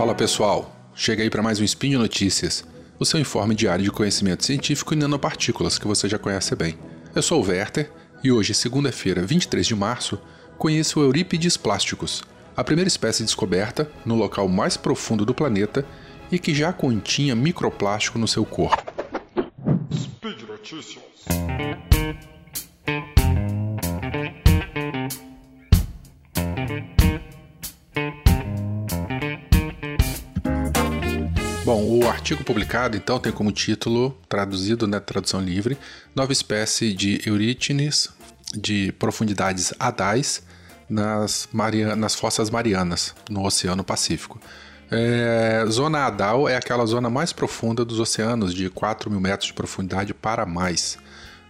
Fala pessoal, chega aí para mais um Spin Notícias, o seu informe diário de conhecimento científico e nanopartículas que você já conhece bem. Eu sou o Werther e hoje, segunda-feira, 23 de março, conheço o Eurípides plásticos, a primeira espécie descoberta no local mais profundo do planeta e que já continha microplástico no seu corpo. Speed Notícias. Bom, o artigo publicado então tem como título, traduzido na né, tradução livre, nova espécie de Eurítenes de profundidades adais nas, Marian nas fossas marianas, no Oceano Pacífico. É, zona Adal é aquela zona mais profunda dos oceanos, de 4 mil metros de profundidade para mais.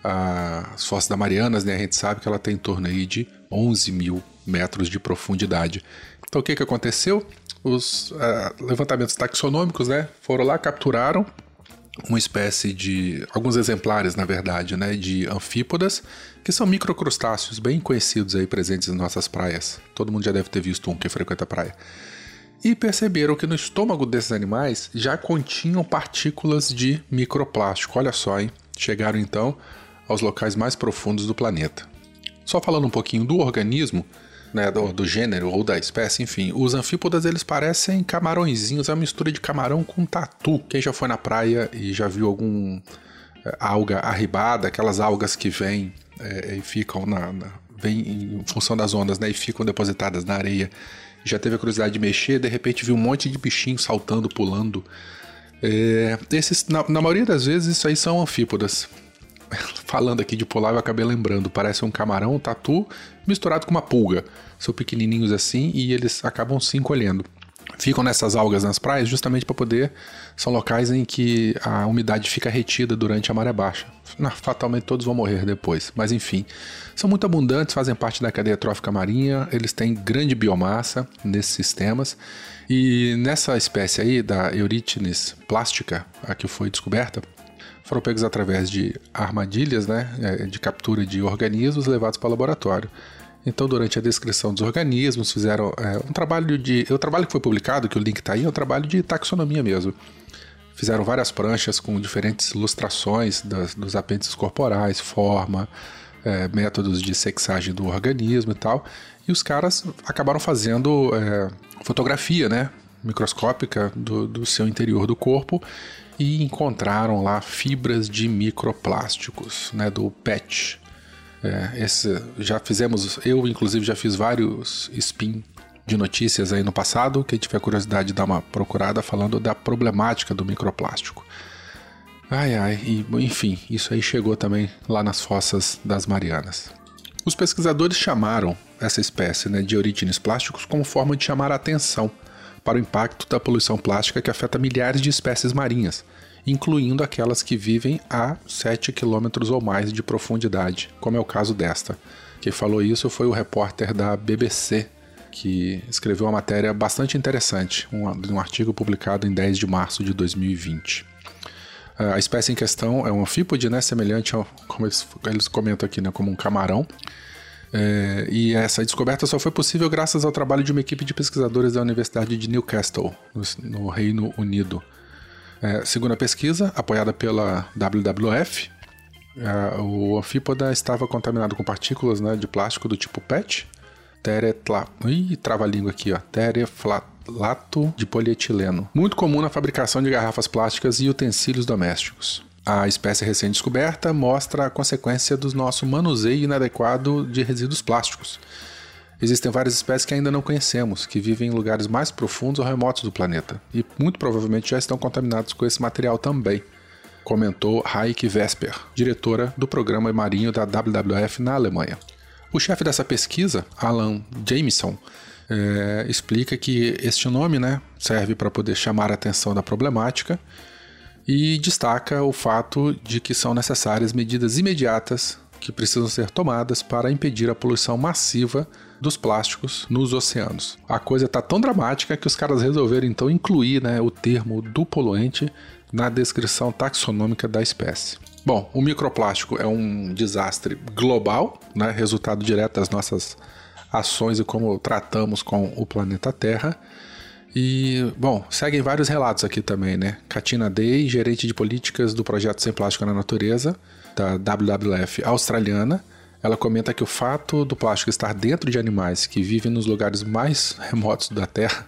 As fossas da Marianas, né, a gente sabe que ela tem em torno aí de 11 mil metros de profundidade. Então o que, que aconteceu? Os uh, levantamentos taxonômicos né, foram lá, capturaram uma espécie de. alguns exemplares, na verdade, né, de anfípodas, que são microcrustáceos bem conhecidos aí presentes em nossas praias. Todo mundo já deve ter visto um que frequenta a praia. E perceberam que no estômago desses animais já continham partículas de microplástico. Olha só, hein? Chegaram então aos locais mais profundos do planeta. Só falando um pouquinho do organismo, né, do, do, gênero ou da espécie, enfim. Os anfípodas eles parecem camarõezinhos, é uma mistura de camarão com tatu. Quem já foi na praia e já viu algum é, alga arribada, aquelas algas que vêm é, e ficam na, na vem em função das ondas, né, e ficam depositadas na areia. Já teve a curiosidade de mexer, de repente viu um monte de bichinho saltando, pulando. É, esses, na, na maioria das vezes, isso aí são anfípodas. falando aqui de polar, eu acabei lembrando. Parece um camarão, um tatu, misturado com uma pulga. São pequenininhos assim e eles acabam se encolhendo. Ficam nessas algas nas praias justamente para poder. São locais em que a umidade fica retida durante a maré baixa. Fatalmente todos vão morrer depois, mas enfim. São muito abundantes, fazem parte da cadeia trófica marinha, eles têm grande biomassa nesses sistemas. E nessa espécie aí, da Eurytines plástica, a que foi descoberta, foram pegos através de armadilhas né, é, de captura de organismos levados para o laboratório. Então, durante a descrição dos organismos, fizeram é, um trabalho de. O trabalho que foi publicado, que o link está aí, é um trabalho de taxonomia mesmo. Fizeram várias pranchas com diferentes ilustrações das, dos apêndices corporais, forma, é, métodos de sexagem do organismo e tal. E os caras acabaram fazendo é, fotografia, né? Microscópica do, do seu interior do corpo e encontraram lá fibras de microplásticos, né, do PET. É, esse, já fizemos, eu inclusive já fiz vários spin de notícias aí no passado. Quem tiver curiosidade de dar uma procurada falando da problemática do microplástico. Ai ai, e, enfim, isso aí chegou também lá nas fossas das Marianas. Os pesquisadores chamaram essa espécie né, de orígenes plásticos como forma de chamar a atenção para o impacto da poluição plástica que afeta milhares de espécies marinhas, incluindo aquelas que vivem a 7 km ou mais de profundidade, como é o caso desta. Quem falou isso foi o repórter da BBC, que escreveu uma matéria bastante interessante, um, um artigo publicado em 10 de março de 2020. A espécie em questão é um anfípode, né, semelhante ao, como eles, eles comentam aqui, né, como um camarão, é, e essa descoberta só foi possível graças ao trabalho de uma equipe de pesquisadores da Universidade de Newcastle, no, no Reino Unido. É, segundo a pesquisa, apoiada pela WWF, é, o anfípoda estava contaminado com partículas né, de plástico do tipo PET, teretla... Ih, trava a língua aqui, ó. Tereflato de polietileno. Muito comum na fabricação de garrafas plásticas e utensílios domésticos. A espécie recém-descoberta mostra a consequência do nosso manuseio inadequado de resíduos plásticos. Existem várias espécies que ainda não conhecemos, que vivem em lugares mais profundos ou remotos do planeta, e muito provavelmente já estão contaminados com esse material também, comentou Heike Vesper, diretora do programa marinho da WWF na Alemanha. O chefe dessa pesquisa, Alan Jameson, é, explica que este nome né, serve para poder chamar a atenção da problemática e destaca o fato de que são necessárias medidas imediatas que precisam ser tomadas para impedir a poluição massiva dos plásticos nos oceanos. A coisa está tão dramática que os caras resolveram então incluir né, o termo do poluente na descrição taxonômica da espécie. Bom, o microplástico é um desastre global, né, resultado direto das nossas ações e como tratamos com o planeta Terra. E, bom, seguem vários relatos aqui também, né? Katina Day, gerente de políticas do projeto Sem Plástico na Natureza, da WWF australiana, ela comenta que o fato do plástico estar dentro de animais que vivem nos lugares mais remotos da Terra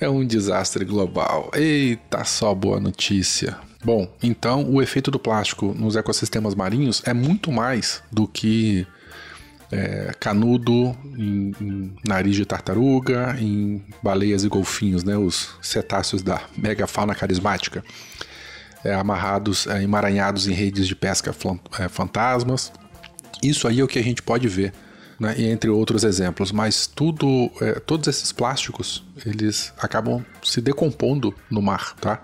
é um desastre global. Eita, só boa notícia. Bom, então o efeito do plástico nos ecossistemas marinhos é muito mais do que é, canudo em, em, nariz de tartaruga, em baleias e golfinhos, né, os cetáceos da megafauna carismática, é, amarrados, é, emaranhados em redes de pesca é, fantasmas. Isso aí é o que a gente pode ver, né, entre outros exemplos. Mas tudo, é, todos esses plásticos, eles acabam se decompondo no mar, tá?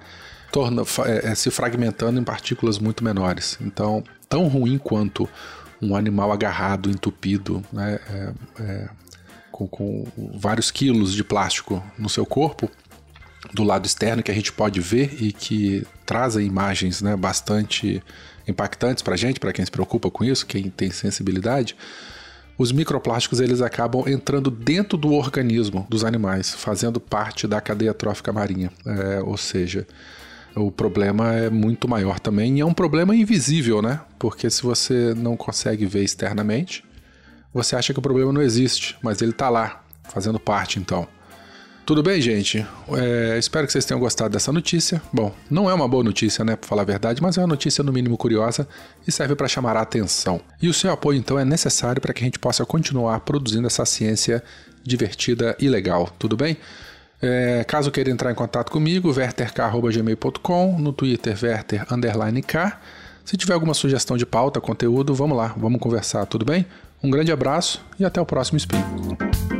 Torna, é, se fragmentando em partículas muito menores. Então, tão ruim quanto um animal agarrado, entupido, né, é, é, com, com vários quilos de plástico no seu corpo, do lado externo que a gente pode ver e que trazem imagens né, bastante impactantes para a gente, para quem se preocupa com isso, quem tem sensibilidade, os microplásticos eles acabam entrando dentro do organismo dos animais, fazendo parte da cadeia trófica marinha. É, ou seja, o problema é muito maior também e é um problema invisível, né? Porque se você não consegue ver externamente, você acha que o problema não existe, mas ele está lá, fazendo parte então. Tudo bem, gente? É, espero que vocês tenham gostado dessa notícia. Bom, não é uma boa notícia, né, para falar a verdade, mas é uma notícia no mínimo curiosa e serve para chamar a atenção. E o seu apoio, então, é necessário para que a gente possa continuar produzindo essa ciência divertida e legal. Tudo bem? É, caso queira entrar em contato comigo, verterk.gmail.com, no Twitter, verter, K. Se tiver alguma sugestão de pauta, conteúdo, vamos lá, vamos conversar, tudo bem? Um grande abraço e até o próximo Spin.